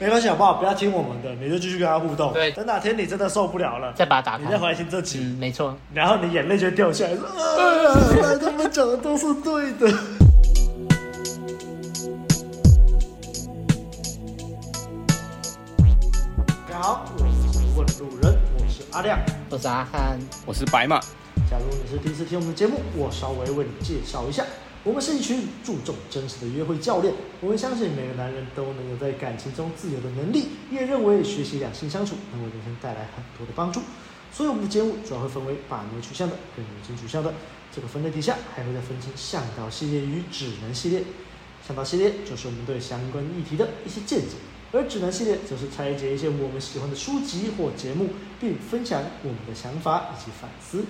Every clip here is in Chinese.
没关系，好不好？不要听我们的，你就继续跟他互动。对，等哪天你真的受不了了，再把他打开，你再回来听这集。嗯，没错。然后你眼泪就掉下来，说：“啊，原来他们讲的都是对的。”大家好，我是问路人，我是阿亮，我是阿汉，我是白马。假如你是第一次听我们的节目，我稍微为你介绍一下。我们是一群注重真实的约会教练。我们相信每个男人都能有在感情中自由的能力，也认为学习两性相处能为人生带来很多的帮助。所以，我们的节目主要会分为把妹取向的跟女性取向的。这个分类底下还会再分成向导系列与指南系列。向导系列就是我们对相关议题的一些见解，而指南系列则是拆解一些我们喜欢的书籍或节目，并分享我们的想法以及反思。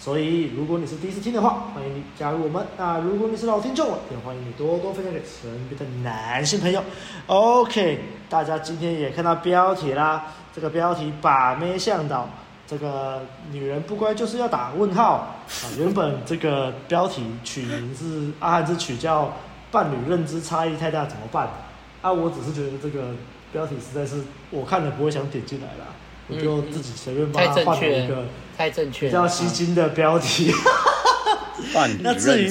所以，如果你是第一次听的话，欢迎你加入我们。那如果你是老听众，也欢迎你多多分享给身边的男性朋友。OK，大家今天也看到标题啦，这个标题“把妹向导”，这个女人不乖就是要打问号啊。原本这个标题取名是阿汉之取叫“伴侣认知差异太大怎么办”啊，我只是觉得这个标题实在是我看了不会想点进来啦。我就自己随便帮他换了一个太正确、比较吸睛的标题。那至于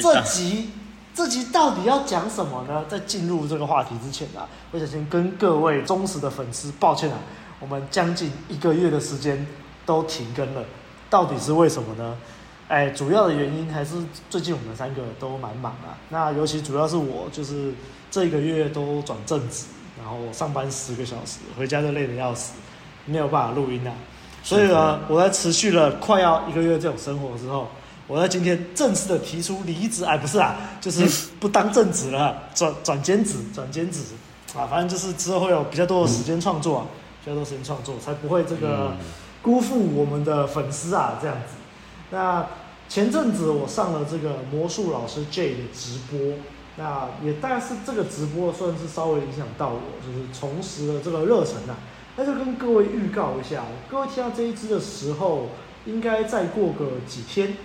这集这集到底要讲什么呢？在进入这个话题之前啊，我想先跟各位忠实的粉丝抱歉啊，我们将近一个月的时间都停更了，到底是为什么呢？哎，主要的原因还是最近我们三个都蛮忙啊。那尤其主要是我，就是这一个月都转正职，然后上班十个小时，回家就累得要死。没有办法录音啊，所以呢，我在持续了快要一个月这种生活之后，我在今天正式的提出离职，哎，不是啊，就是不当正职了，转转兼职，转兼职。啊，反正就是之后会有比较多的时间创作啊，比较多时间创作，才不会这个辜负我们的粉丝啊，这样子。那前阵子我上了这个魔术老师 J 的直播，那也但是这个直播算是稍微影响到我，就是重拾了这个热忱啊。那就跟各位预告一下，各位听到这一支的时候，应该再过个几天，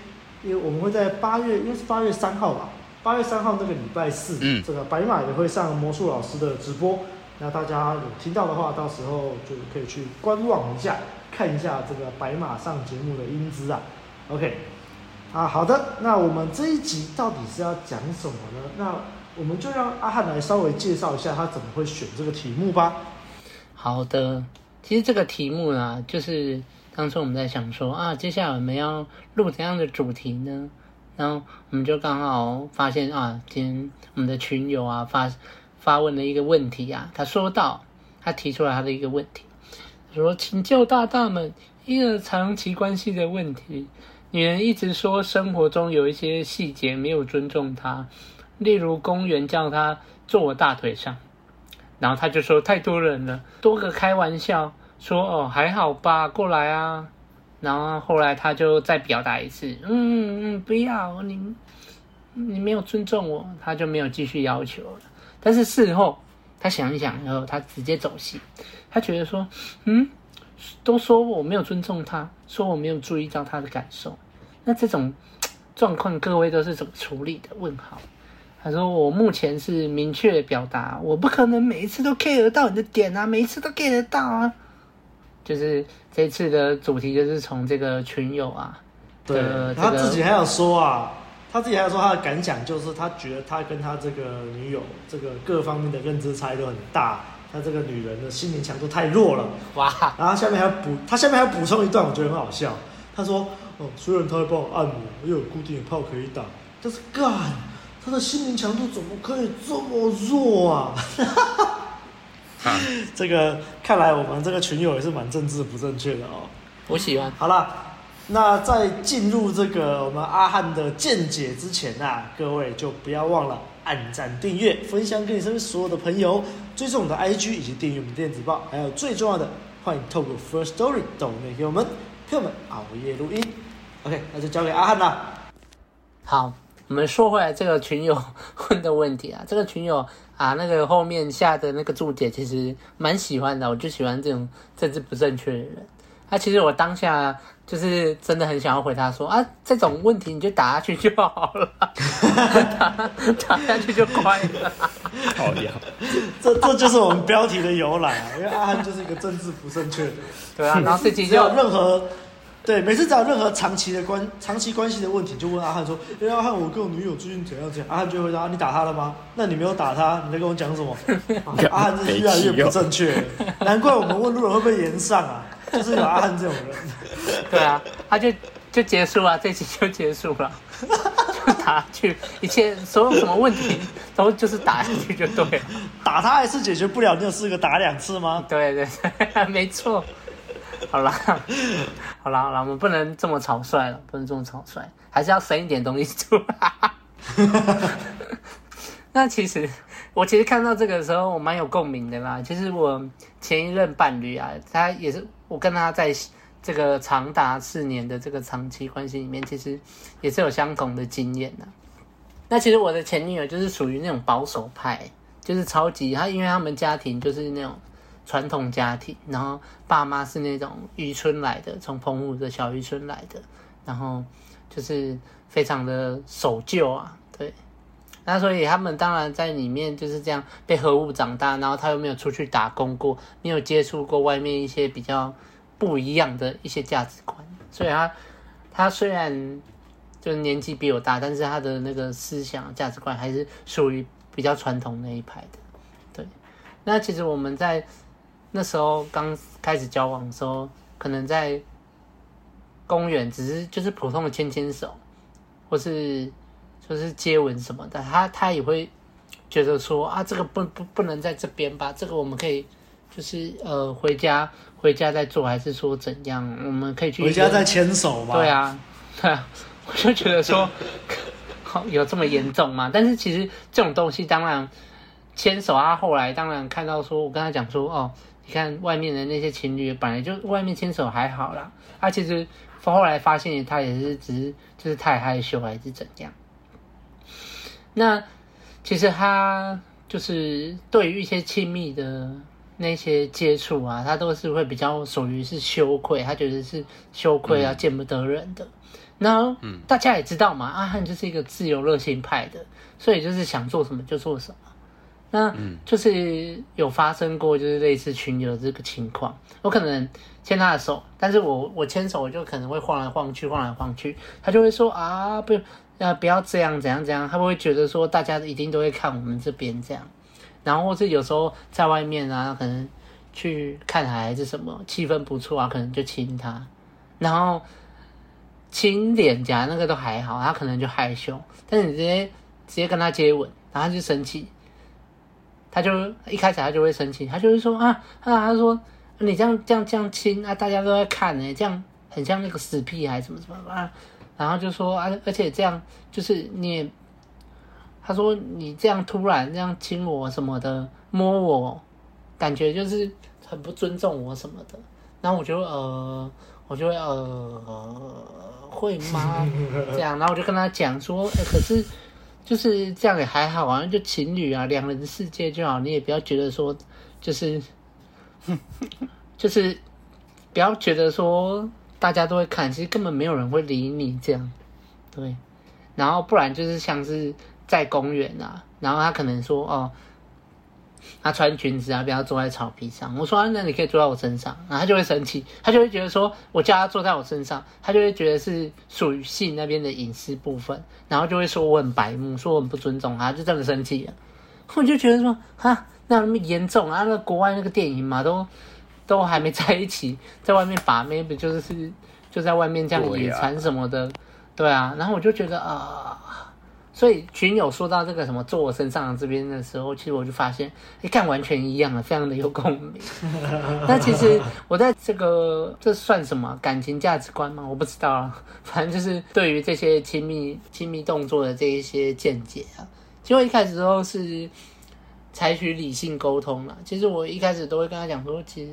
因为我们会在八月，应该是八月三号吧，八月三号那个礼拜四，嗯，这个白马也会上魔术老师的直播，那大家有听到的话，到时候就可以去观望一下，看一下这个白马上节目的英姿啊。OK，啊，好的，那我们这一集到底是要讲什么呢？那我们就让阿汉来稍微介绍一下他怎么会选这个题目吧。好的，其实这个题目呢，就是当初我们在想说啊，接下来我们要录怎样的主题呢？然后我们就刚好发现啊，今天我们的群友啊发发问了一个问题啊，他说到，他提出来他的一个问题，说请教大大们一个长期关系的问题，女人一直说生活中有一些细节没有尊重她，例如公园叫她坐我大腿上。然后他就说太多人了，多个开玩笑说哦还好吧，过来啊。然后后来他就再表达一次，嗯嗯，不要你，你没有尊重我，他就没有继续要求了。但是事后他想一想，然后他直接走心，他觉得说，嗯，都说我没有尊重他，说我没有注意到他的感受，那这种状况各位都是怎么处理的？问号。他说：“我目前是明确的表达，我不可能每一次都 care 到你的点啊，每一次都 get 得到啊。就是这次的主题就是从这个群友啊，对，他自己还有说啊，他自己还有说他的感想，就是他觉得他跟他这个女友这个各方面的认知差异都很大，他这个女人的心灵强度太弱了。哇！然后下面还要补，他下面还要补充一段，我觉得很好笑。他说：哦，虽然他会帮我按摩，又有固定的炮可以打，但是干。”他的心灵强度怎么可以这么弱 啊？这个看来我们这个群友也是蛮政治不正确的哦。我喜欢。好了，那在进入这个我们阿汉的见解之前啊，各位就不要忘了按赞、订阅、分享给你身边所有的朋友，追踪我们的 IG 以及订阅我们电子报，还有最重要的，欢迎透过 First Story 抖内给我们朋友们熬夜录音。OK，那就交给阿汉啦。好。我们说回来，这个群友问的问题啊，这个群友啊，那个后面下的那个注解其实蛮喜欢的，我就喜欢这种政治不正确的人。啊，其实我当下就是真的很想要回他说啊，这种问题你就打下去就好了，打打下去就快了。好呀，这这就是我们标题的由来啊，因为阿汉就是一个政治不正确的。对啊，然后这集就任何。对，每次只要任何长期的关长期关系的问题，就问阿汉说：“哎，阿汉，我跟我女友最近怎样怎样？”阿汉就会说：“你打他了吗？那你没有打他，你在跟我讲什么？” 阿汉是越来越不正确，难怪我们问路人会不会炎上啊，就是有阿汉这种人。对啊，他就就结束了，这期就结束了，就打去，一切所有什么问题都就是打下去就对了。打他还是解决不了，你有试过打两次吗？对对对，没错。好啦，好啦，好啦，我们不能这么草率了，不能这么草率，还是要生一点东西出来。那其实，我其实看到这个时候，我蛮有共鸣的啦。其实我前一任伴侣啊，他也是我跟他在这个长达四年的这个长期关系里面，其实也是有相同的经验的。那其实我的前女友就是属于那种保守派，就是超级他，因为他们家庭就是那种。传统家庭，然后爸妈是那种渔村来的，从澎湖的小渔村来的，然后就是非常的守旧啊，对。那所以他们当然在里面就是这样被呵护长大，然后他又没有出去打工过，没有接触过外面一些比较不一样的一些价值观，所以他他虽然就是年纪比我大，但是他的那个思想价值观还是属于比较传统那一派的，对。那其实我们在。那时候刚开始交往的时候，可能在公园只是就是普通的牵牵手，或是就是接吻什么的，他他也会觉得说啊，这个不不不能在这边吧？这个我们可以就是呃回家回家再做，还是说怎样？我们可以去回家再牵手吗？对啊，对啊，我就觉得说，好有这么严重吗？但是其实这种东西，当然牵手啊，后来当然看到说，我跟他讲说哦。你看外面的那些情侣，本来就外面牵手还好啦。他、啊、其实后来发现他也是只是就是太害羞还是怎样。那其实他就是对于一些亲密的那些接触啊，他都是会比较属于是羞愧，他觉得是羞愧啊，见不得人的。那、大家也知道嘛，阿汉就是一个自由热情派的，所以就是想做什么就做什么。那就是有发生过，就是类似群友这个情况。我可能牵他的手，但是我我牵手我就可能会晃来晃去，晃来晃去。他就会说啊，不要不要这样，怎样怎样。他会觉得说大家一定都会看我们这边这样。然后或是有时候在外面啊，可能去看海还是什么，气氛不错啊，可能就亲他。然后亲脸颊那个都还好，他可能就害羞。但是你直接直接跟他接吻，然后他就生气。他就一开始他就会生气，他就会说啊啊，他说你这样这样这样亲啊，大家都在看呢，这样很像那个死屁孩什么什么啊，然后就说啊，而且这样就是你，他说你这样突然这样亲我什么的，摸我，感觉就是很不尊重我什么的，然后我就呃，我就会呃，会吗？这样，然后我就跟他讲说，哎，可是。就是这样也还好啊，就情侣啊，两人世界就好。你也不要觉得说，就是，就是不要觉得说大家都会看，其实根本没有人会理你这样，对。然后不然就是像是在公园啊，然后他可能说哦。他穿裙子啊，不要坐在草皮上。我说啊，那你可以坐在我身上，然后他就会生气，他就会觉得说我叫他坐在我身上，他就会觉得是属于性那边的隐私部分，然后就会说我很白目，说我很不尊重他，就这么生气了。我就觉得说哈，那那么严重啊？那国外那个电影嘛，都都还没在一起，在外面把妹不就是就在外面这样野餐什么的，对啊。然后我就觉得啊。所以群友说到这个什么坐我身上这边的时候，其实我就发现，一看完全一样啊，非常的有共鸣。那其实我在这个这算什么感情价值观吗？我不知道啊，反正就是对于这些亲密亲密动作的这一些见解啊。其实我一开始都是采取理性沟通了。其实我一开始都会跟他讲说，其实，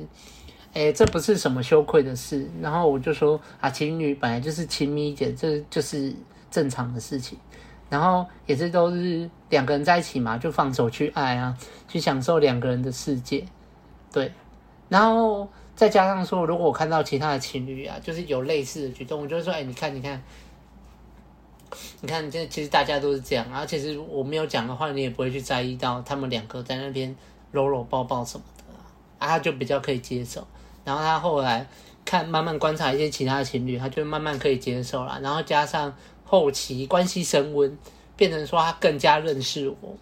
哎，这不是什么羞愧的事。然后我就说啊，情侣本来就是亲密一点，这就是正常的事情。然后也是都是两个人在一起嘛，就放手去爱啊，去享受两个人的世界，对。然后再加上说，如果我看到其他的情侣啊，就是有类似的举动，我就会说，哎，你看，你看，你看，这其实大家都是这样啊。其实我没有讲的话，你也不会去在意到他们两个在那边搂搂抱抱什么的啊，啊，他就比较可以接受。然后他后来看，慢慢观察一些其他的情侣，他就慢慢可以接受了。然后加上后期关系升温，变成说他更加认识我。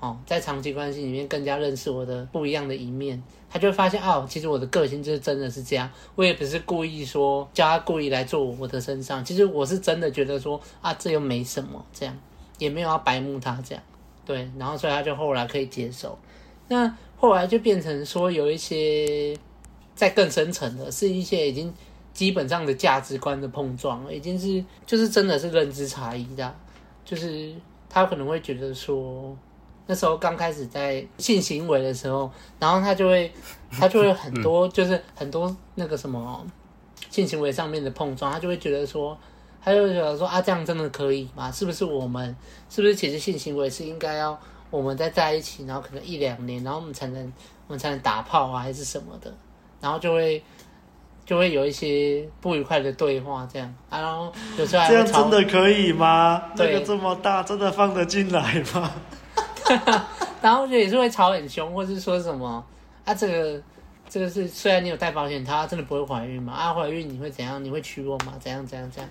哦，在长期关系里面更加认识我的不一样的一面，他就发现哦，其实我的个性就是真的是这样，我也不是故意说叫他故意来做我的身上，其实我是真的觉得说啊，这又没什么，这样也没有要白目他这样，对，然后所以他就后来可以接受，那后来就变成说有一些在更深层的，是一些已经基本上的价值观的碰撞，已经是就是真的是认知差异的，就是他可能会觉得说。那时候刚开始在性行为的时候，然后他就会，他就会很多，就是很多那个什么性行为上面的碰撞，他就会觉得说，他就会觉得说啊，这样真的可以吗？是不是我们，是不是其实性行为是应该要我们在在一起，然后可能一两年，然后我们才能我们才能打炮啊，还是什么的？然后就会就会有一些不愉快的对话，这样，然后有时候这样真的可以吗？这个这么大，真的放得进来吗？然后就也是会吵很凶，或是说什么啊，这个这个是虽然你有带保险套，真的不会怀孕吗？啊，怀孕你会怎样？你会娶我吗？怎样怎样怎样？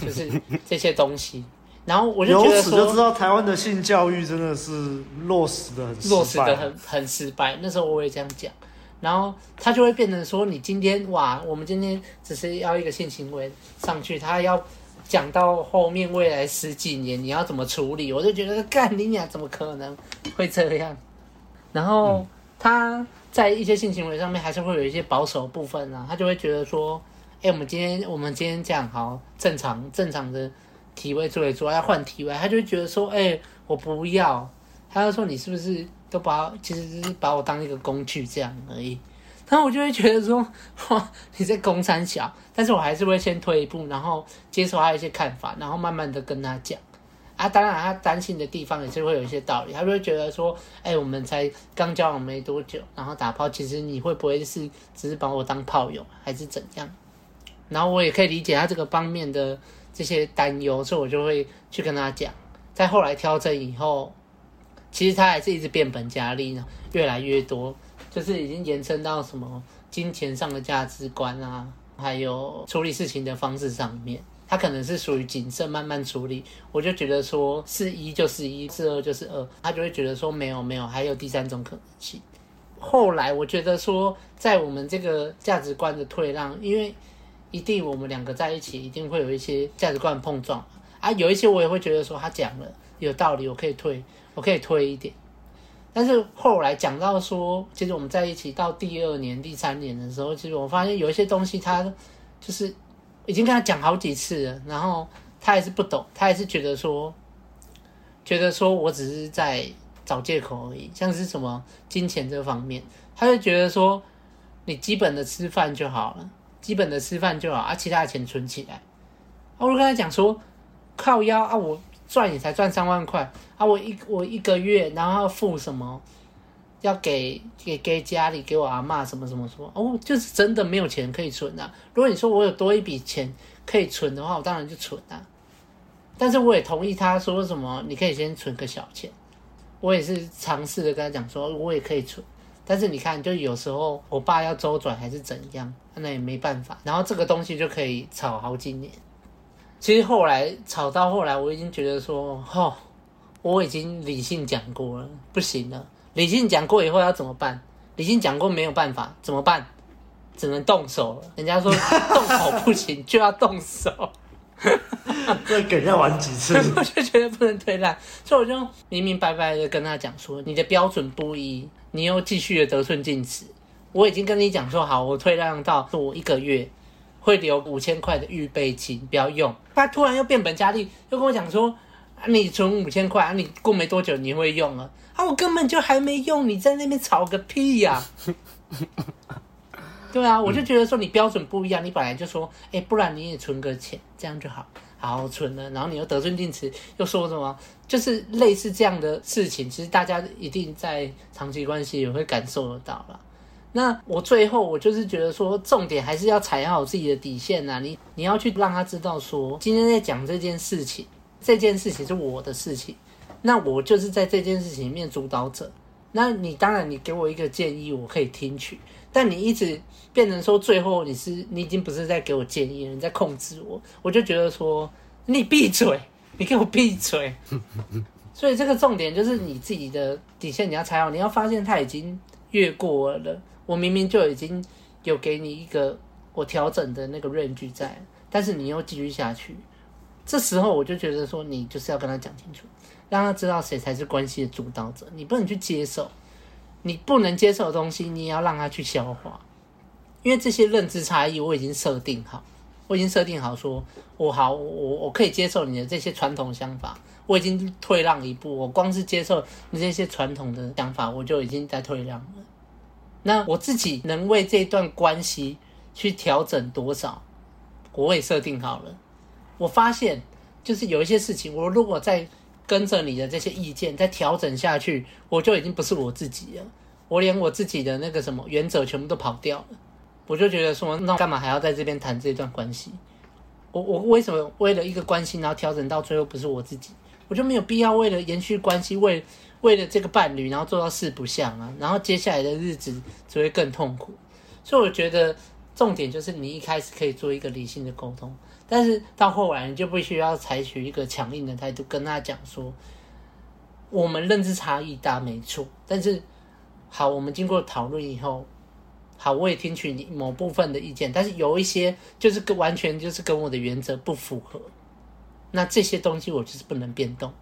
就是这些东西。然后我就觉得说，由此就知道台湾的性教育真的是落实的很落实的很很失败。那时候我也这样讲，然后他就会变成说，你今天哇，我们今天只是要一个性行为上去，他要。讲到后面未来十几年你要怎么处理，我就觉得干你俩怎么可能会这样？然后他在一些性行为上面还是会有一些保守部分啊，他就会觉得说，哎，我们今天我们今天这样好正常正常的体位做一做，要换体位，他就会觉得说，哎，我不要，他就说你是不是都把其实是把我当一个工具这样而已。然后我就会觉得说，哇，你在攻三小，但是我还是会先退一步，然后接受他一些看法，然后慢慢的跟他讲。啊，当然他担心的地方也是会有一些道理，他就会觉得说，哎，我们才刚交往没多久，然后打炮，其实你会不会是只是把我当炮友，还是怎样？然后我也可以理解他这个方面的这些担忧，所以我就会去跟他讲。在后来调整以后，其实他还是一直变本加厉呢，越来越多。就是已经延伸到什么金钱上的价值观啊，还有处理事情的方式上面，他可能是属于谨慎慢慢处理。我就觉得说是一就是一，是二就是二，他就会觉得说没有没有，还有第三种可能性。后来我觉得说，在我们这个价值观的退让，因为一定我们两个在一起，一定会有一些价值观碰撞啊，有一些我也会觉得说他讲了有道理，我可以退，我可以推一点。但是后来讲到说，其实我们在一起到第二年、第三年的时候，其实我发现有一些东西，他就是已经跟他讲好几次了，然后他还是不懂，他还是觉得说，觉得说我只是在找借口而已，像是什么金钱这方面，他就觉得说，你基本的吃饭就好了，基本的吃饭就好，啊，其他的钱存起来。我就跟他讲说，靠腰啊，我。赚也才赚三万块啊！我一我一个月，然后要付什么？要给给给家里，给我阿嬷什么什么什么哦，就是真的没有钱可以存啊！如果你说我有多一笔钱可以存的话，我当然就存啊。但是我也同意他说什么，你可以先存个小钱。我也是尝试的跟他讲说，我也可以存。但是你看，就有时候我爸要周转还是怎样，那也没办法。然后这个东西就可以炒好几年。其实后来吵到后来，我已经觉得说，哦，我已经理性讲过了，不行了。理性讲过以后要怎么办？理性讲过没有办法，怎么办？只能动手了。人家说动口不行，就要动手。这给人家玩几次？我就觉得不能退让，所以我就明明白白的跟他讲说，你的标准不一，你又继续的得寸进尺。我已经跟你讲说好，我退让到做一个月。会留五千块的预备金，不要用。他突然又变本加厉，又跟我讲说：“啊，你存五千块，啊，你过没多久你会用啊？啊，我根本就还没用，你在那边吵个屁呀，啊！”对啊，我就觉得说你标准不一样，你本来就说：“哎，不然你也存个钱，这样就好，好好存了。”然后你又得寸进尺，又说什么？就是类似这样的事情，其实大家一定在长期关系也会感受得到了。那我最后我就是觉得说，重点还是要踩好自己的底线呐。你你要去让他知道说，今天在讲这件事情，这件事情是我的事情，那我就是在这件事情里面主导者。那你当然你给我一个建议，我可以听取。但你一直变成说，最后你是你已经不是在给我建议了，你在控制我。我就觉得说，你闭嘴，你给我闭嘴。所以这个重点就是你自己的底线，你要踩好。你要发现他已经越过了。我明明就已经有给你一个我调整的那个 range 在，但是你又继续下去，这时候我就觉得说，你就是要跟他讲清楚，让他知道谁才是关系的主导者。你不能去接受，你不能接受的东西，你也要让他去消化。因为这些认知差异，我已经设定好，我已经设定好说，我好，我我可以接受你的这些传统想法，我已经退让一步。我光是接受你这些传统的想法，我就已经在退让了。那我自己能为这段关系去调整多少，我也设定好了。我发现，就是有一些事情，我如果再跟着你的这些意见再调整下去，我就已经不是我自己了。我连我自己的那个什么原则全部都跑掉了。我就觉得说，那干嘛还要在这边谈这段关系？我我为什么为了一个关系，然后调整到最后不是我自己？我就没有必要为了延续关系，为。为了这个伴侣，然后做到四不像啊，然后接下来的日子只会更痛苦。所以我觉得重点就是你一开始可以做一个理性的沟通，但是到后来你就必须要采取一个强硬的态度，跟他讲说，我们认知差异大没错，但是好，我们经过讨论以后，好，我也听取你某部分的意见，但是有一些就是跟完全就是跟我的原则不符合，那这些东西我就是不能变动。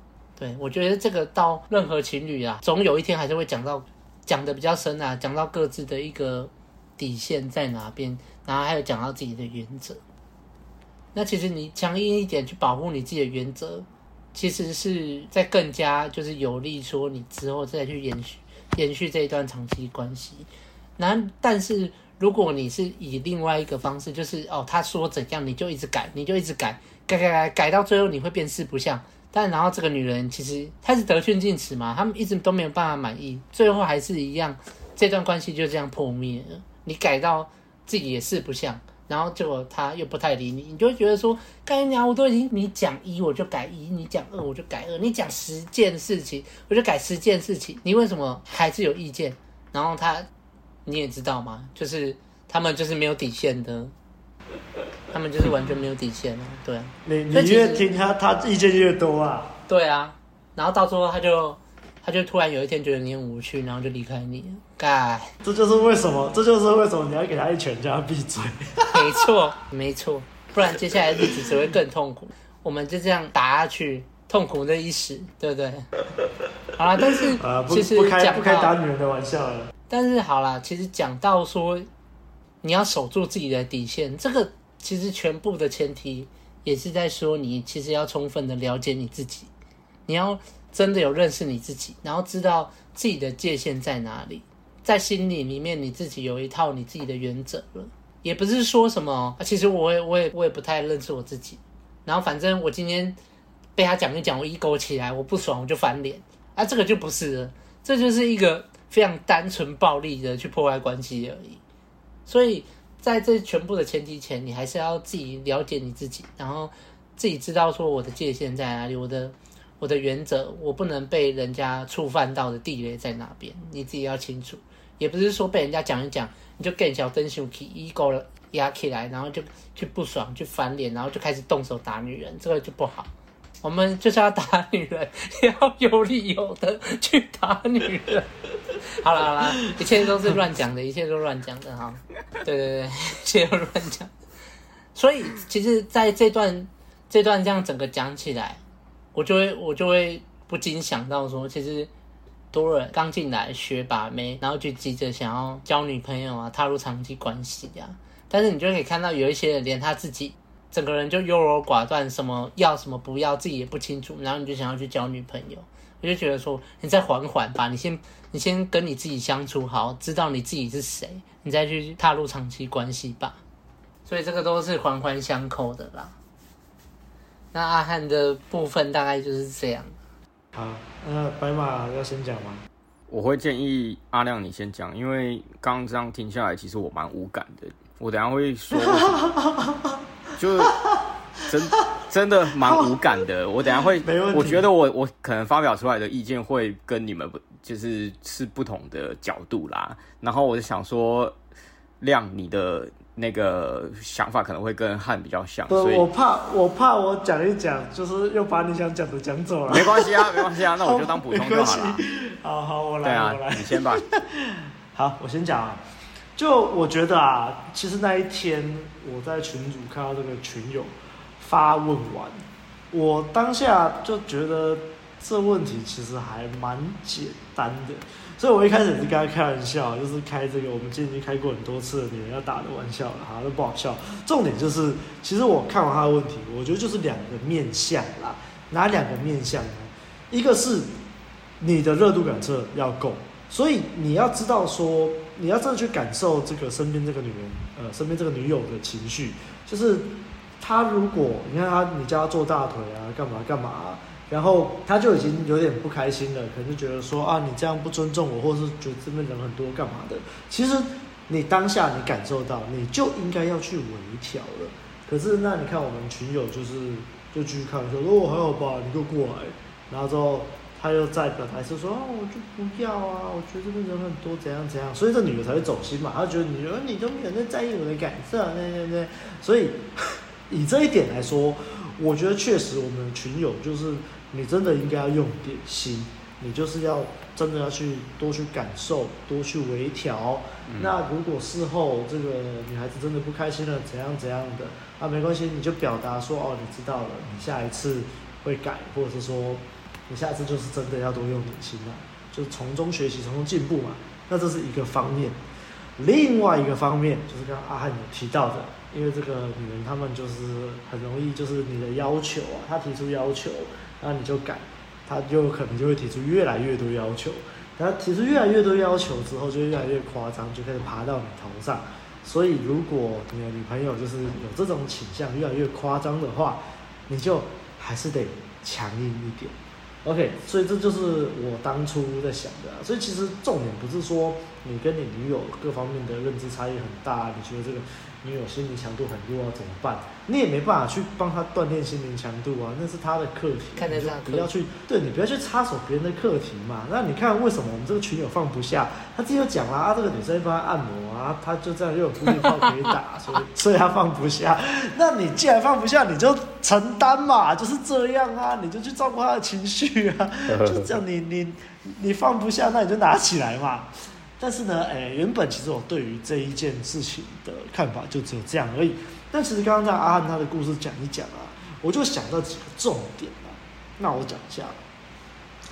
对，我觉得这个到任何情侣啊，总有一天还是会讲到，讲的比较深啊，讲到各自的一个底线在哪边，然后还有讲到自己的原则。那其实你强硬一点去保护你自己的原则，其实是在更加就是有利说你之后再去延续延续这一段长期关系。那但是如果你是以另外一个方式，就是哦他说怎样你就一直改，你就一直改，改改改改到最后你会变四不像。但然后这个女人其实她是得寸进尺嘛，他们一直都没有办法满意，最后还是一样，这段关系就这样破灭了。你改到自己也是不像，然后结果他又不太理你，你就会觉得说，干娘我都已经你讲一我就改一，你讲二我就改二，你讲十件事情我就改十件事情，你为什么还是有意见？然后他你也知道嘛，就是他们就是没有底线的。他们就是完全没有底线了，对啊。你你越听他，他意见越多啊。对啊，然后到时候他就，他就突然有一天觉得你很无趣，然后就离开你。该，这就是为什么，这就是为什么你要给他一拳叫他闭嘴。没错，没错，不然接下来日子只会更痛苦。我们就这样打下去，痛苦的一时，对不对？好了，但是其实不开不开打女人的玩笑了。但是好了，其实讲到说你要守住自己的底线，这个。其实全部的前提也是在说，你其实要充分的了解你自己，你要真的有认识你自己，然后知道自己的界限在哪里，在心里里面你自己有一套你自己的原则了。也不是说什么，其实我也我也我也不太认识我自己，然后反正我今天被他讲一讲，我一勾起来，我不爽我就翻脸，啊，这个就不是了，这就是一个非常单纯暴力的去破坏关系而已，所以。在这全部的前提前，你还是要自己了解你自己，然后自己知道说我的界限在哪里，我的我的原则，我不能被人家触犯到的地雷在哪边，你自己要清楚。也不是说被人家讲一讲，你就更小灯熊起 ego 了压起来，然后就去不爽，去翻脸，然后就开始动手打女人，这个就不好。我们就是要打女人，也要有理由的去打女人。好了好了，一切都是乱讲的，一切都乱讲的哈。对对对，一切都乱讲。所以其实在这段这段这样整个讲起来，我就会我就会不禁想到说，其实多人刚进来学把妹，然后就急着想要交女朋友啊，踏入长期关系啊。但是你就可以看到有一些人连他自己。整个人就优柔寡断，什么要什么不要，自己也不清楚，然后你就想要去交女朋友，我就觉得说，你再缓缓吧，你先你先跟你自己相处好，知道你自己是谁，你再去踏入长期关系吧。所以这个都是环环相扣的啦。那阿汉的部分大概就是这样。好，那白马要先讲吗？我会建议阿亮你先讲，因为刚刚这样听下来，其实我蛮无感的。我等下会说，就真 真的蛮无感的。我等下会，我觉得我我可能发表出来的意见会跟你们不就是是不同的角度啦。然后我就想说，亮你的。那个想法可能会跟汉比较像，所以我怕我怕我讲一讲，就是又把你想讲的讲走了。没关系啊，没关系啊，那我就当补充就好了。好好，我来，对啊，我来，你先吧。好，我先讲啊。就我觉得啊，其实那一天我在群组看到这个群友发问完，我当下就觉得这问题其实还蛮简单的。所以，我一开始也是跟他开玩笑，就是开这个我们今天已经开过很多次的女人要打的玩笑了，哈，都不好笑。重点就是，其实我看完他的问题，我觉得就是两个面向啦。哪两个面向呢？一个是你的热度感测要够，所以你要知道说，你要真的去感受这个身边这个女人，呃，身边这个女友的情绪，就是她如果你看她，你叫她做大腿啊，干嘛干嘛。然后她就已经有点不开心了，可能就觉得说啊，你这样不尊重我，或者是觉得这边人很多干嘛的。其实你当下你感受到，你就应该要去微调了。可是那你看我们群友就是就继续看说，哦还好吧，你就过来。然后之后他又再表达是说啊，我就不要啊，我觉得这边人很多，怎样怎样。所以这女的才会走心嘛，她觉得你说你都没有在在意我的感受，那那那。所以以这一点来说，我觉得确实我们群友就是。你真的应该要用点心，你就是要真的要去多去感受，多去微调。那如果事后这个女孩子真的不开心了，怎样怎样的，啊，没关系，你就表达说哦，你知道了，你下一次会改，或者是说你下次就是真的要多用点心了，就从中学习，从中进步嘛。那这是一个方面，另外一个方面就是刚刚阿汉有提到的，因为这个女人她们就是很容易就是你的要求啊，她提出要求。那你就改，她就可能就会提出越来越多要求。然后提出越来越多要求之后，就越来越夸张，就开始爬到你头上。所以，如果你的女朋友就是有这种倾向，越来越夸张的话，你就还是得强硬一点。OK，所以这就是我当初在想的。所以其实重点不是说你跟你女友各方面的认知差异很大，你觉得这个。女友心灵强度很弱啊，怎么办？你也没办法去帮他锻炼心灵强度啊，那是他的课题。看得上，不要去，对，你不要去插手别人的课题嘛。那你看为什么我们这个群友放不下？他自己有讲啦，啊，这个女生帮他按摩啊，他就这样又有呼吸炮可以打，所以所以他放不下。那你既然放不下，你就承担嘛，就是这样啊，你就去照顾他的情绪啊，就这样你。你你你放不下，那你就拿起来嘛。但是呢，哎，原本其实我对于这一件事情的看法就只有这样而已。但其实刚刚在阿汉他的故事讲一讲啊，我就想到几个重点啊。那我讲一下，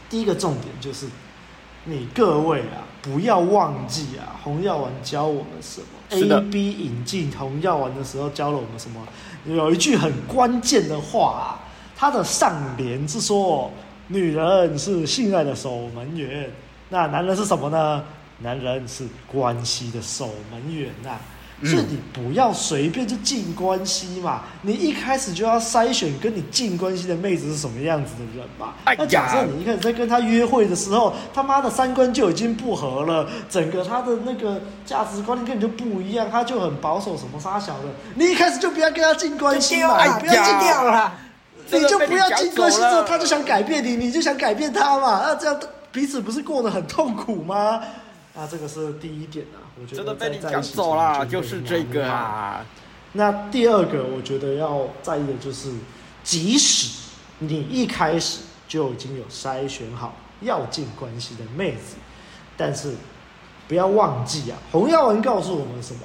第一个重点就是，你各位啊，不要忘记啊，洪耀文教我们什么？A B 引进洪耀文的时候教了我们什么？有一句很关键的话啊，他的上联是说，女人是性爱的守门员，那男人是什么呢？男人是关系的守门员呐、啊，所以你不要随便就进关系嘛，你一开始就要筛选跟你进关系的妹子是什么样子的人嘛。那假设你一开始在跟她约会的时候，他妈的三观就已经不合了，整个她的那个价值观念跟你就不一样，她就很保守，什么杀小的，你一开始就不要跟她进关系嘛，你不要进掉了，你就不要进关系之后，她就想改变你，你就想改变她嘛，那这样彼此不是过得很痛苦吗？那这个是第一点啊，我觉得在在一起走了就是这个啊。那第二个，我觉得要在意的就是，即使你一开始就已经有筛选好要进关系的妹子，但是不要忘记啊，洪耀文告诉我们什么？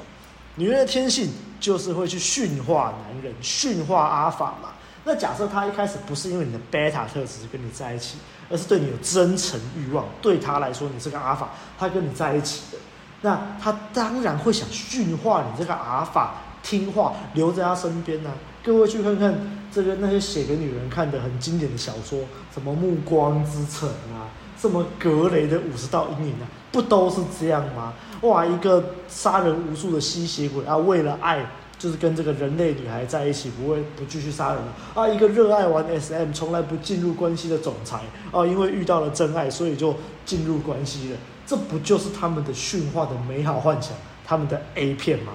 女人的天性就是会去驯化男人，驯化阿法嘛。那假设他一开始不是因为你的贝塔特质跟你在一起，而是对你有真诚欲望，对他来说你是个阿法，他跟你在一起的，那他当然会想驯化你这个阿法，听话留在他身边呢、各位去看看这个那些写给女人看的很经典的小说，什么《暮光之城》啊，什么《格雷的五十道阴影》啊，不都是这样吗？哇，一个杀人无数的吸血鬼啊，为了爱。就是跟这个人类女孩在一起，不会不继续杀人了啊！一个热爱玩 SM，从来不进入关系的总裁啊，因为遇到了真爱，所以就进入关系了。这不就是他们的驯化的美好幻想，他们的 A 片吗？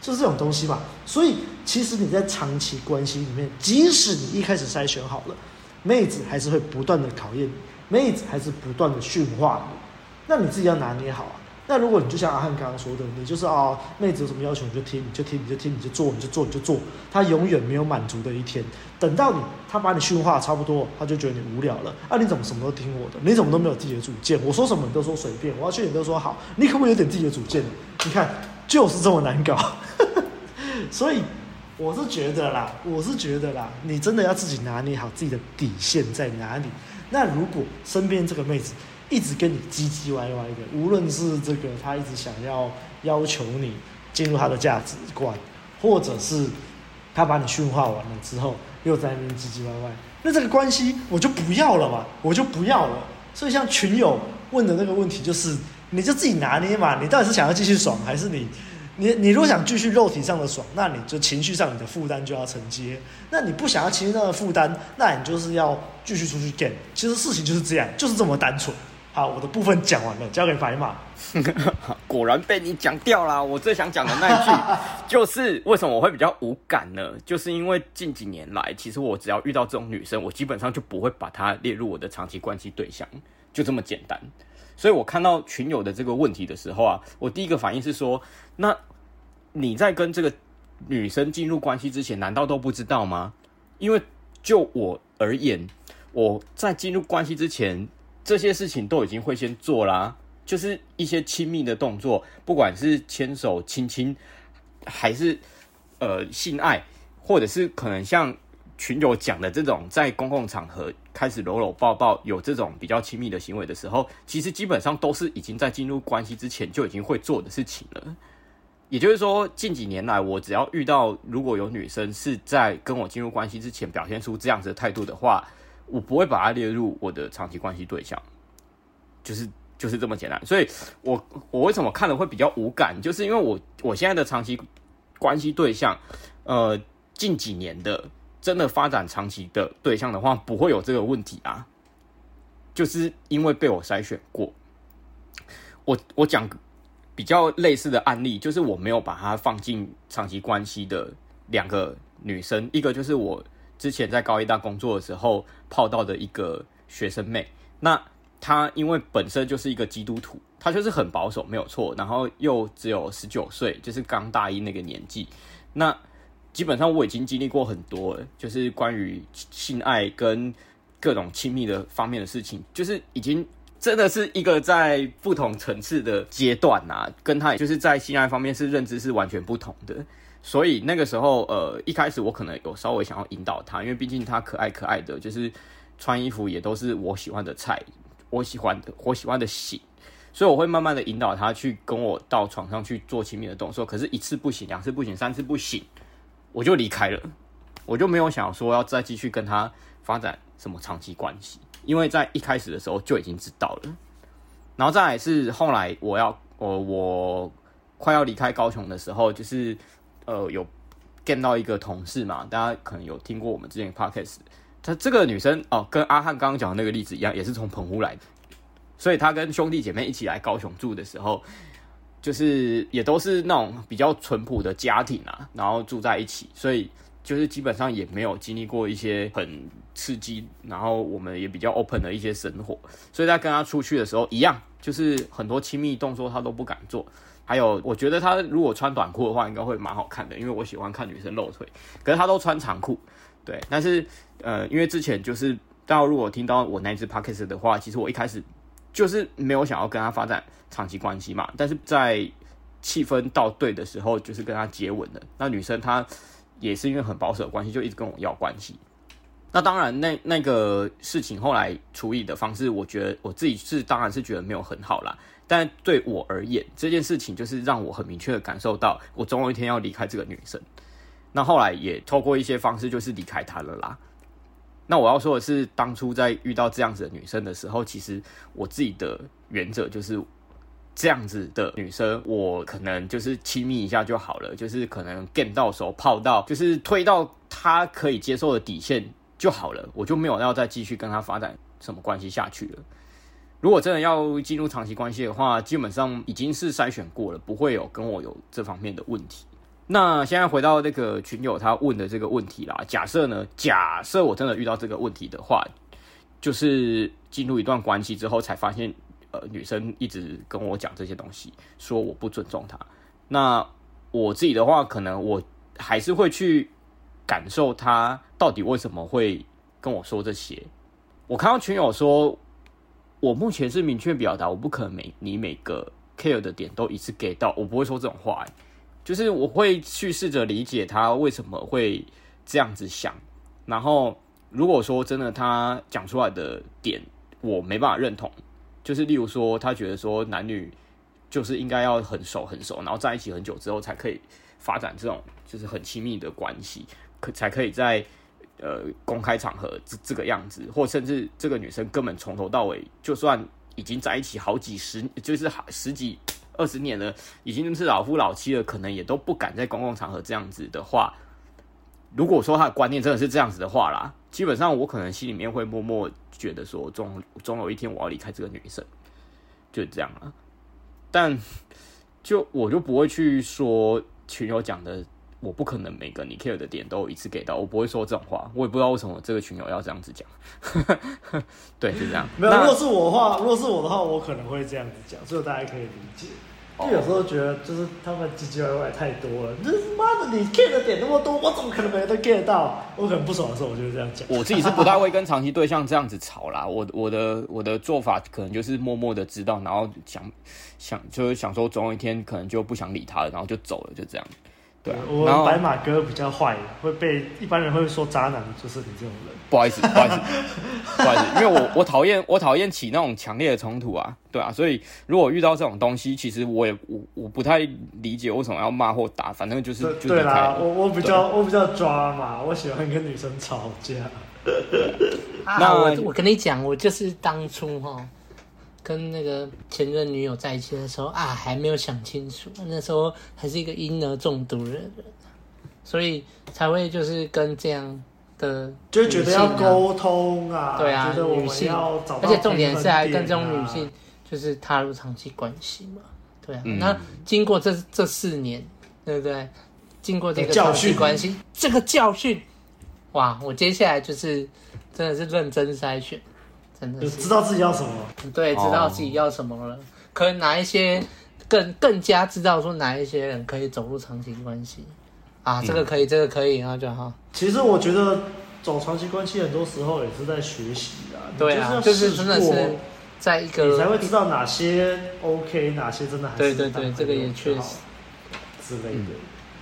就是这种东西嘛。所以其实你在长期关系里面，即使你一开始筛选好了，妹子还是会不断的考验你，妹子还是不断的驯化你，那你自己要拿捏好啊。那如果你就像阿汉刚刚说的，你就是啊、妹子有什么要求你就听，你就听，你就听，你就做，你就做，你就做，他永远没有满足的一天。等到你他把你驯化差不多，他就觉得你无聊了。啊，你怎么什么都听我的？你怎么都没有自己的主见？我说什么你都说随便，我要去你都说好，你可不可以有点自己的主见？你看就是这么难搞。所以我是觉得啦，我是觉得啦，你真的要自己拿捏好自己的底线在哪里。那如果身边这个妹子，一直跟你唧唧歪歪的，无论是这个他一直想要要求你进入他的价值观，或者是他把你驯化完了之后又在那边唧唧歪歪，那这个关系我就不要了嘛，我就不要了。所以像群友问的那个问题就是，你就自己拿捏嘛，你到底是想要继续爽，还是你你你如果想继续肉体上的爽，那你就情绪上你的负担就要承接。那你不想要情绪上的负担，那你就是要继续出去 g。其实事情就是这样，就是这么单纯。好，我的部分讲完了，交给白马。果然被你讲掉了。我最想讲的那一句，就是为什么我会比较无感呢？就是因为近几年来，其实我只要遇到这种女生，我基本上就不会把她列入我的长期关系对象，就这么简单。所以我看到群友的这个问题的时候啊，我第一个反应是说，那你在跟这个女生进入关系之前，难道都不知道吗？因为就我而言，我在进入关系之前。这些事情都已经会先做啦，就是一些亲密的动作，不管是牵手、亲亲，还是呃性爱，或者是可能像群友讲的这种，在公共场合开始搂搂抱抱，有这种比较亲密的行为的时候，其实基本上都是已经在进入关系之前就已经会做的事情了。也就是说，近几年来，我只要遇到如果有女生是在跟我进入关系之前表现出这样子的态度的话，我不会把它列入我的长期关系对象，就是就是这么简单。所以我，我为什么看了会比较无感，就是因为我我现在的长期关系对象，呃，近几年的真的发展长期的对象的话，不会有这个问题啊，就是因为被我筛选过。我我讲比较类似的案例，就是我没有把它放进长期关系的两个女生，一个就是我。之前在高一大工作的时候泡到的一个学生妹，那她因为本身就是一个基督徒，她就是很保守，没有错，然后又只有十九岁，就是刚大一那个年纪。那基本上我已经经历过很多，就是关于性爱跟各种亲密的方面的事情，就是已经真的是一个在不同层次的阶段啊，跟她就是在性爱方面是认知是完全不同的。所以那个时候，呃，一开始我可能有稍微想要引导他，因为毕竟他可爱可爱的，就是穿衣服也都是我喜欢的菜，我喜欢的，我喜欢的型，所以我会慢慢的引导他去跟我到床上去做亲密的动作。可是，一次不行，两次不行，三次不行，我就离开了，我就没有想说要再继续跟他发展什么长期关系，因为在一开始的时候就已经知道了。然后再来是后来我要，我我快要离开高雄的时候，就是。呃，有见到一个同事嘛？大家可能有听过我们之前 podcast。她这个女生哦，跟阿汉刚刚讲的那个例子一样，也是从澎湖来的。所以她跟兄弟姐妹一起来高雄住的时候，就是也都是那种比较淳朴的家庭啊，然后住在一起，所以就是基本上也没有经历过一些很刺激，然后我们也比较 open 的一些生活。所以在跟她出去的时候，一样就是很多亲密动作她都不敢做。还有，我觉得他如果穿短裤的话，应该会蛮好看的，因为我喜欢看女生露腿。可是他都穿长裤，对。但是，呃，因为之前就是大家如果听到我那支 podcast 的话，其实我一开始就是没有想要跟他发展长期关系嘛。但是在气氛到对的时候，就是跟他接吻的。那女生她也是因为很保守的关系，就一直跟我要关系。那当然，那那个事情后来处理的方式，我觉得我自己是当然是觉得没有很好啦。但对我而言，这件事情就是让我很明确的感受到，我总有一天要离开这个女生。那后来也透过一些方式，就是离开她了啦。那我要说的是，当初在遇到这样子的女生的时候，其实我自己的原则就是，这样子的女生，我可能就是亲密一下就好了，就是可能 get 到手泡到，就是推到她可以接受的底线就好了，我就没有要再继续跟她发展什么关系下去了。如果真的要进入长期关系的话，基本上已经是筛选过了，不会有跟我有这方面的问题。那现在回到那个群友他问的这个问题啦，假设呢，假设我真的遇到这个问题的话，就是进入一段关系之后才发现。呃，女生一直跟我讲这些东西，说我不尊重她。那我自己的话，可能我还是会去感受她到底为什么会跟我说这些。我看到群友说，我目前是明确表达，我不可能每你每个 care 的点都一次给到，我不会说这种话。就是我会去试着理解他为什么会这样子想。然后如果说真的他讲出来的点我没办法认同。就是例如说，他觉得说男女就是应该要很熟很熟，然后在一起很久之后才可以发展这种就是很亲密的关系，可才可以在呃公开场合这这个样子，或甚至这个女生根本从头到尾就算已经在一起好几十，就是十几二十年了，已经是老夫老妻了，可能也都不敢在公共场合这样子的话，如果说他的观念真的是这样子的话啦，基本上我可能心里面会默默。觉得说总总有一天我要离开这个女生，就这样了。但就我就不会去说群友讲的，我不可能每个你 care 的点都一次给到，我不会说这种话。我也不知道为什么这个群友要这样子讲。对，就这样。没有，如果是我的话，如果是我的话，我可能会这样子讲，所以大家可以理解。就有时候觉得，就是他们唧唧歪歪太多了。就是妈的，你 care 的点那么多，我怎么可能每个都 get 到？我可能不爽的时候，我就这样讲。我自己是不太会跟长期对象这样子吵啦。我我的我的做法可能就是默默的知道，然后想想就是想说，总有一天可能就不想理他了，然后就走了，就这样。对，我白马哥比较坏，会被一般人会说渣男，就是你这种人。不好意思，不好意思，不好意思，因为我我讨厌我讨厌起那种强烈的冲突啊，对啊，所以如果遇到这种东西，其实我也我我不太理解为什么要骂或打，反正就是对，对啦，我我比较我比较抓嘛，我喜欢跟女生吵架。那我我跟你讲，我就是当初哈。跟那个前任女友在一起的时候啊，还没有想清楚，那时候还是一个婴儿中毒的人，所以才会就是跟这样的、啊，就觉得要沟通啊，对啊，女性，而且重点是还跟这种女性就是踏入长期关系嘛，对啊，嗯、那经过这这四年，对不对？经过这个教训关系，这个教训，哇，我接下来就是真的是认真筛选。就知道自己要什么，对，知道自己要什么了，哦、可能哪一些更更加知道说哪一些人可以走入长期关系。啊，这个可以，嗯、这个可以，然后就好。其实我觉得走长期关系很多时候也是在学习啊，对啊，就是真的是在一个你才会知道哪些 OK，哪些真的还是对对对，这个也确实。之类的，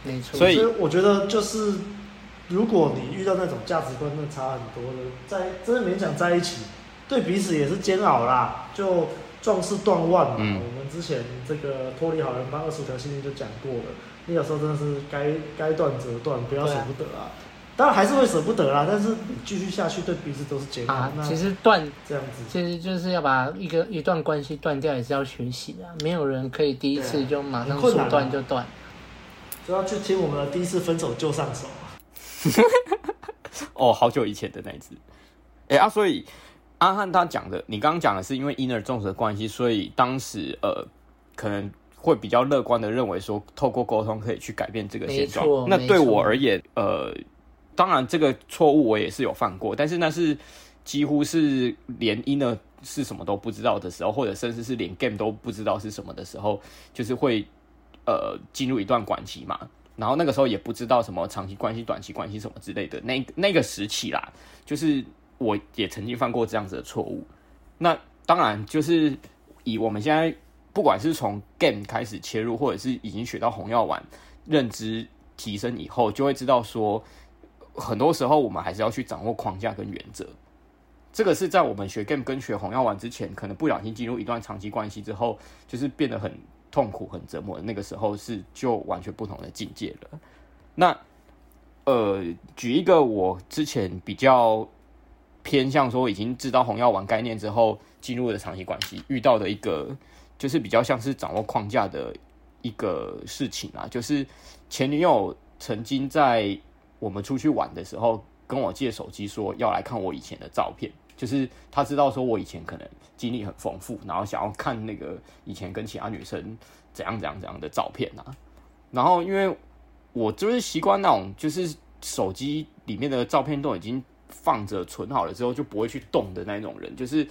嗯、没错。所以我觉得就是如果你遇到那种价值观的差很多的，在真的勉强在一起。对彼此也是煎熬啦，就壮士断腕嘛。嗯、我们之前这个脱离好人帮二十五条信念就讲过了，你有时候真的是该该断则断，不要舍不得啊。当然还是会舍不得啦，但是你继续下去对彼此都是煎熬。啊、其实断这样子，其实就是要把一个一段关系断掉，也是要学习的。没有人可以第一次就马上说断就断。所以要去听我们的第一次分手就上手。哦，好久以前的那一次。哎啊，所以。阿汉他讲的，你刚刚讲的是因为婴儿重视的关系，所以当时呃可能会比较乐观的认为说，透过沟通可以去改变这个现状。那对我而言，呃，当然这个错误我也是有犯过，但是那是几乎是连婴儿是什么都不知道的时候，或者甚至是连 game 都不知道是什么的时候，就是会呃进入一段关系嘛，然后那个时候也不知道什么长期关系、短期关系什么之类的，那那个时期啦，就是。我也曾经犯过这样子的错误，那当然就是以我们现在不管是从 game 开始切入，或者是已经学到红药丸认知提升以后，就会知道说，很多时候我们还是要去掌握框架跟原则。这个是在我们学 game 跟学红药丸之前，可能不小心进入一段长期关系之后，就是变得很痛苦、很折磨的那个时候，是就完全不同的境界了。那呃，举一个我之前比较。偏向说已经知道红药丸概念之后，进入了长期关系，遇到的一个就是比较像是掌握框架的一个事情啊。就是前女友曾经在我们出去玩的时候跟我借手机，说要来看我以前的照片。就是他知道说我以前可能经历很丰富，然后想要看那个以前跟其他女生怎样怎样怎样的照片啊。然后因为我就是习惯那种，就是手机里面的照片都已经放着存好了之后就不会去动的那种人，就是。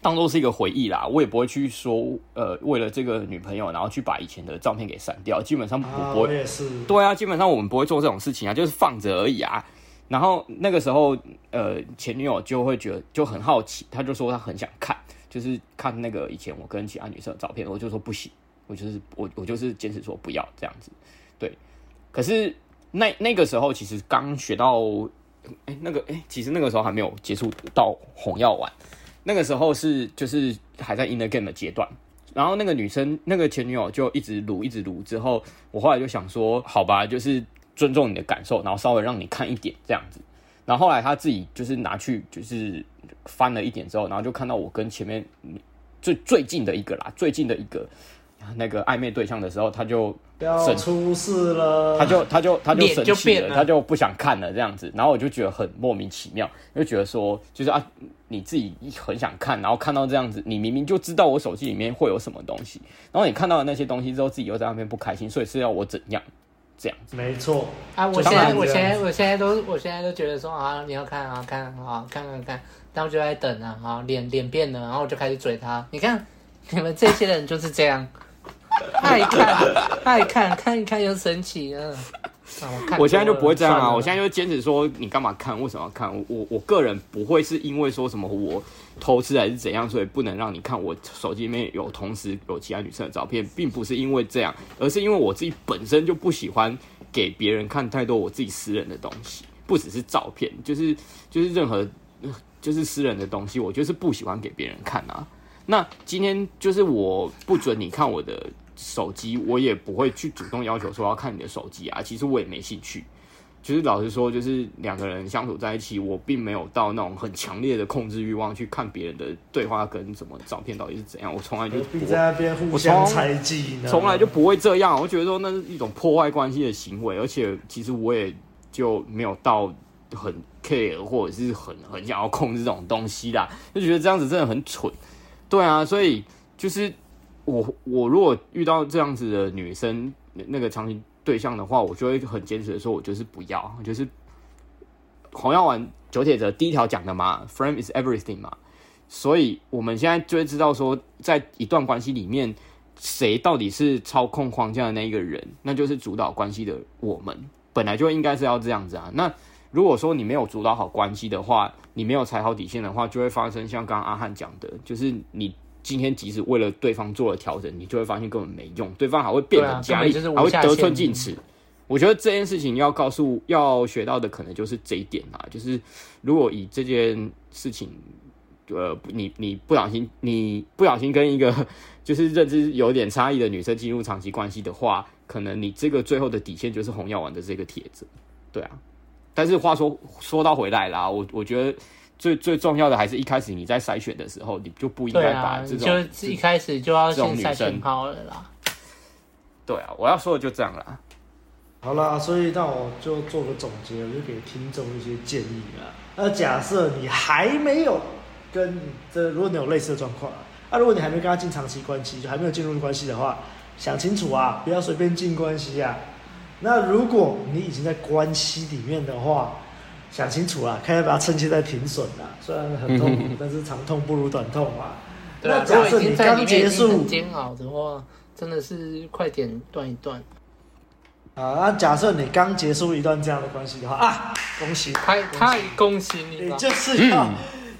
当做是一个回忆啦，我也不会去说，呃，为了这个女朋友，然后去把以前的照片给删掉。基本上我不会。对啊，基本上我们不会做这种事情啊，就是放着而已啊。然后那个时候，呃，前女友就会觉得就很好奇，她就说她很想看，就是看那个以前我跟其他女生的照片。我就说不行，我就是我我就是坚持说不要这样子。对，可是那那个时候其实刚学到，哎，那个哎，其实那个时候还没有接触到红药丸。那个时候是就是还在 in the game 的阶段，然后那个女生那个前女友就一直录一直录，之后我后来就想说，好吧，就是尊重你的感受，然后稍微让你看一点这样子。然后后来他自己就是拿去就是翻了一点之后，然后就看到我跟前面最最近的一个啦，最近的一个那个暧昧对象的时候，他就。要出事了，他就他就他就生气了，了他就不想看了这样子，然后我就觉得很莫名其妙，就觉得说就是啊，你自己很想看，然后看到这样子，你明明就知道我手机里面会有什么东西，然后你看到了那些东西之后，自己又在那边不开心，所以是要我怎样这样子？没错啊，我现在我现在我现在都我现在都觉得说啊，你要看啊看啊看看看，然后就在等啊，啊脸脸变了，然后我就开始追他，你看你们这些人就是这样。爱看，爱看，看一看又生气。嗯，我现在就不会这样啊！我现在就坚持说，你干嘛看？为什么要看？我我个人不会是因为说什么我偷吃还是怎样，所以不能让你看。我手机里面有同时有其他女生的照片，并不是因为这样，而是因为我自己本身就不喜欢给别人看太多我自己私人的东西，不只是照片，就是就是任何就是私人的东西，我就是不喜欢给别人看啊。那今天就是我不准你看我的。手机我也不会去主动要求说要看你的手机啊，其实我也没兴趣。就是老实说，就是两个人相处在一起，我并没有到那种很强烈的控制欲望去看别人的对话跟什么照片到底是怎样。我从来就不在那边互相猜忌，从来就不会这样。我觉得说那是一种破坏关系的行为，而且其实我也就没有到很 care 或者是很很想要控制这种东西啦，就觉得这样子真的很蠢。对啊，所以就是。我我如果遇到这样子的女生，那个长期对象的话，我就会很坚持的说，我就是不要，就是红药丸九铁则第一条讲的嘛，frame is everything 嘛，所以我们现在就会知道说，在一段关系里面，谁到底是操控框架的那一个人，那就是主导关系的我们，本来就应该是要这样子啊。那如果说你没有主导好关系的话，你没有踩好底线的话，就会发生像刚刚阿汉讲的，就是你。今天即使为了对方做了调整，你就会发现根本没用，对方还会变本加厉，还会得寸进尺。我觉得这件事情要告诉、要学到的，可能就是这一点啦。就是如果以这件事情，呃，你你不小心，你不小心跟一个 就是认知有点差异的女生进入长期关系的话，可能你这个最后的底线就是红药丸的这个帖子，对啊。但是话说说到回来啦，我我觉得。最最重要的还是一开始你在筛选的时候，你就不应该把这种就一开始就要先筛选好了啦。对啊，我要说的就这样啦。好啦，所以那我就做个总结，我就给听众一些建议啊。那假设你还没有跟这，如果你有类似的状况啊，那如果你还没跟他进长期关系，就还没有进入关系的话，想清楚啊，不要随便进关系啊。那如果你已经在关系里面的话，想清楚啊，看要不要趁现在停损啊。虽然很痛苦，但是长痛不如短痛嘛。那假设你刚结束煎熬的话，真的是快点断一断。啊，那假设你刚结束一段这样的关系的话啊，恭喜，太太恭喜你了！你就是要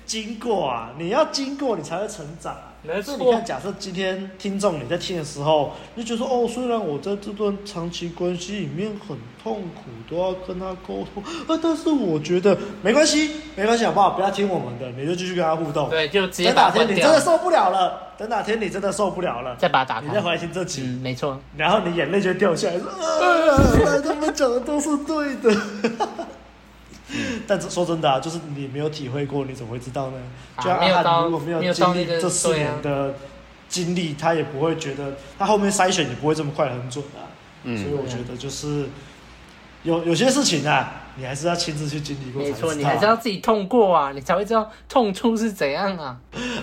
经过啊，你要经过，你才会成长。没错，你看，假设今天听众你在听的时候，你就觉得说，哦，虽然我在这段长期关系里面很痛苦，都要跟他沟通，啊，但是我觉得没关系，没关系，好不好？不要听我们的，你就继续跟他互动。对，就直接把。等哪天你真的受不了了，等哪天你真的受不了了，再把它打开，你再回来听这集，嗯，没错。然后你眼泪就掉下来，说，啊，他们讲的都是对的。但是说真的啊，就是你没有体会过，你怎么会知道呢？就阿汉如果没有经历这四年的经历，他也不会觉得他后面筛选也不会这么快很准啊。嗯，所以我觉得就是有有些事情啊，你还是要亲自去经历过才知道。没错，你还是要自己痛过啊，你才会知道痛处是怎样啊。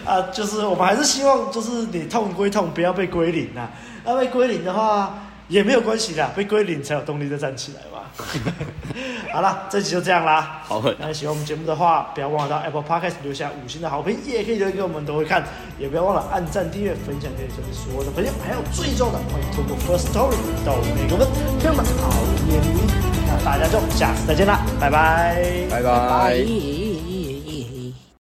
啊，就是我们还是希望，就是你痛归痛，不要被归零啊。那被归零的话也没有关系的，被归零才有动力再站起来嘛。好了，这集就这样啦。好狠。那喜欢我们节目的话，不要忘了到 Apple Podcast 留下五星的好评，也可以留言给我们，都会看。也不要忘了按赞、订阅、分享给身边所有的朋友。还有最重要的，欢迎透过 First Story 到每个人听我们好夜，那大家就下次再见啦，拜拜，拜拜。